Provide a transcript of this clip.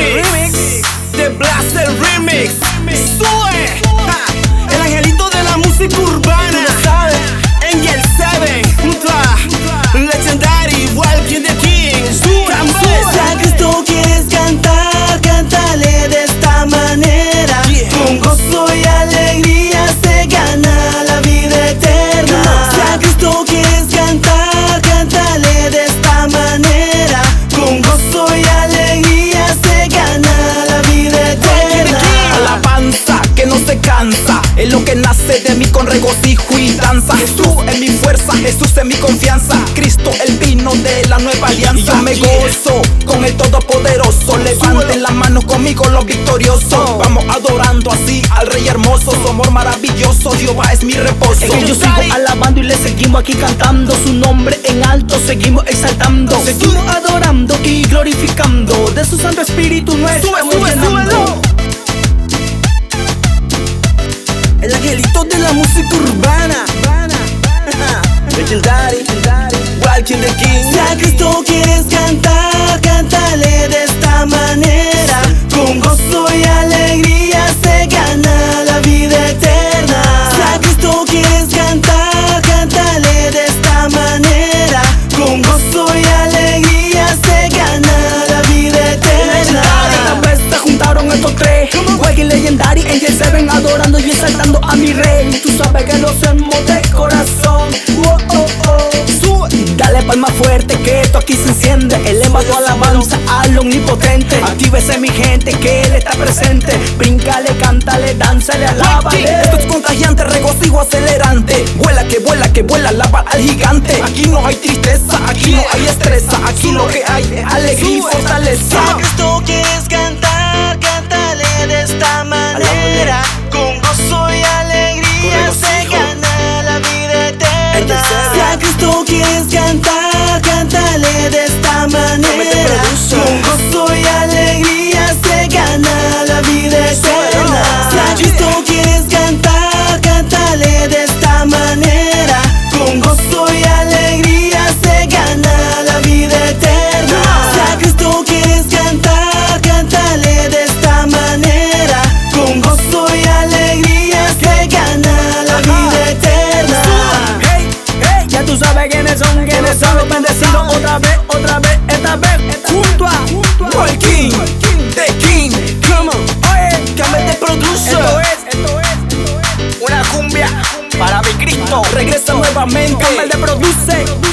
remix. The Blaster remix. que nace de mí con regocijo y danza. Jesús es mi fuerza, Jesús es mi confianza. Cristo el vino de la nueva alianza. Y yo me gozo con el Todopoderoso. Levanten las manos conmigo los victoriosos. Vamos adorando así al Rey hermoso. Su amor maravilloso, Jehová es mi reposo. Es que yo sigo alabando y le seguimos aquí cantando su nombre en alto. Seguimos exaltando, seguimos adorando y glorificando de su Santo Espíritu nuestro. Sube, sube, música urbana. Legendary, Walking the King. Si a Cristo quieres cantar, cántale de esta manera. Con gozo y alegría se gana la vida eterna. Si a Cristo quieres cantar, cántale de esta manera. Con gozo y alegría se gana la vida eterna. Esta vez se juntaron estos tres. Walking Legendary, Angel Seven adorando y a mi rey. Tú sabes que lo hacemos de corazón. Oh, oh, oh. Sube. Dale palma fuerte que esto aquí se enciende. Eleva tu alabanza al omnipotente. Actívese mi gente que él está presente. Bríncale, cántale, dánzale, alábale. Esto es contagiante, regocijo acelerante. Vuela que vuela, que vuela, lava al gigante. Aquí no hay tristeza, aquí no hay estresa. Aquí lo que hay es alegría y fortaleza. Bendecidos. Otra vez, otra vez, esta vez, junto a, Walking, the King. Come on, oye, de producer. esto es, esto es, esto es Una cumbia para mi Cristo. Regresa nuevamente. Campbell de produce.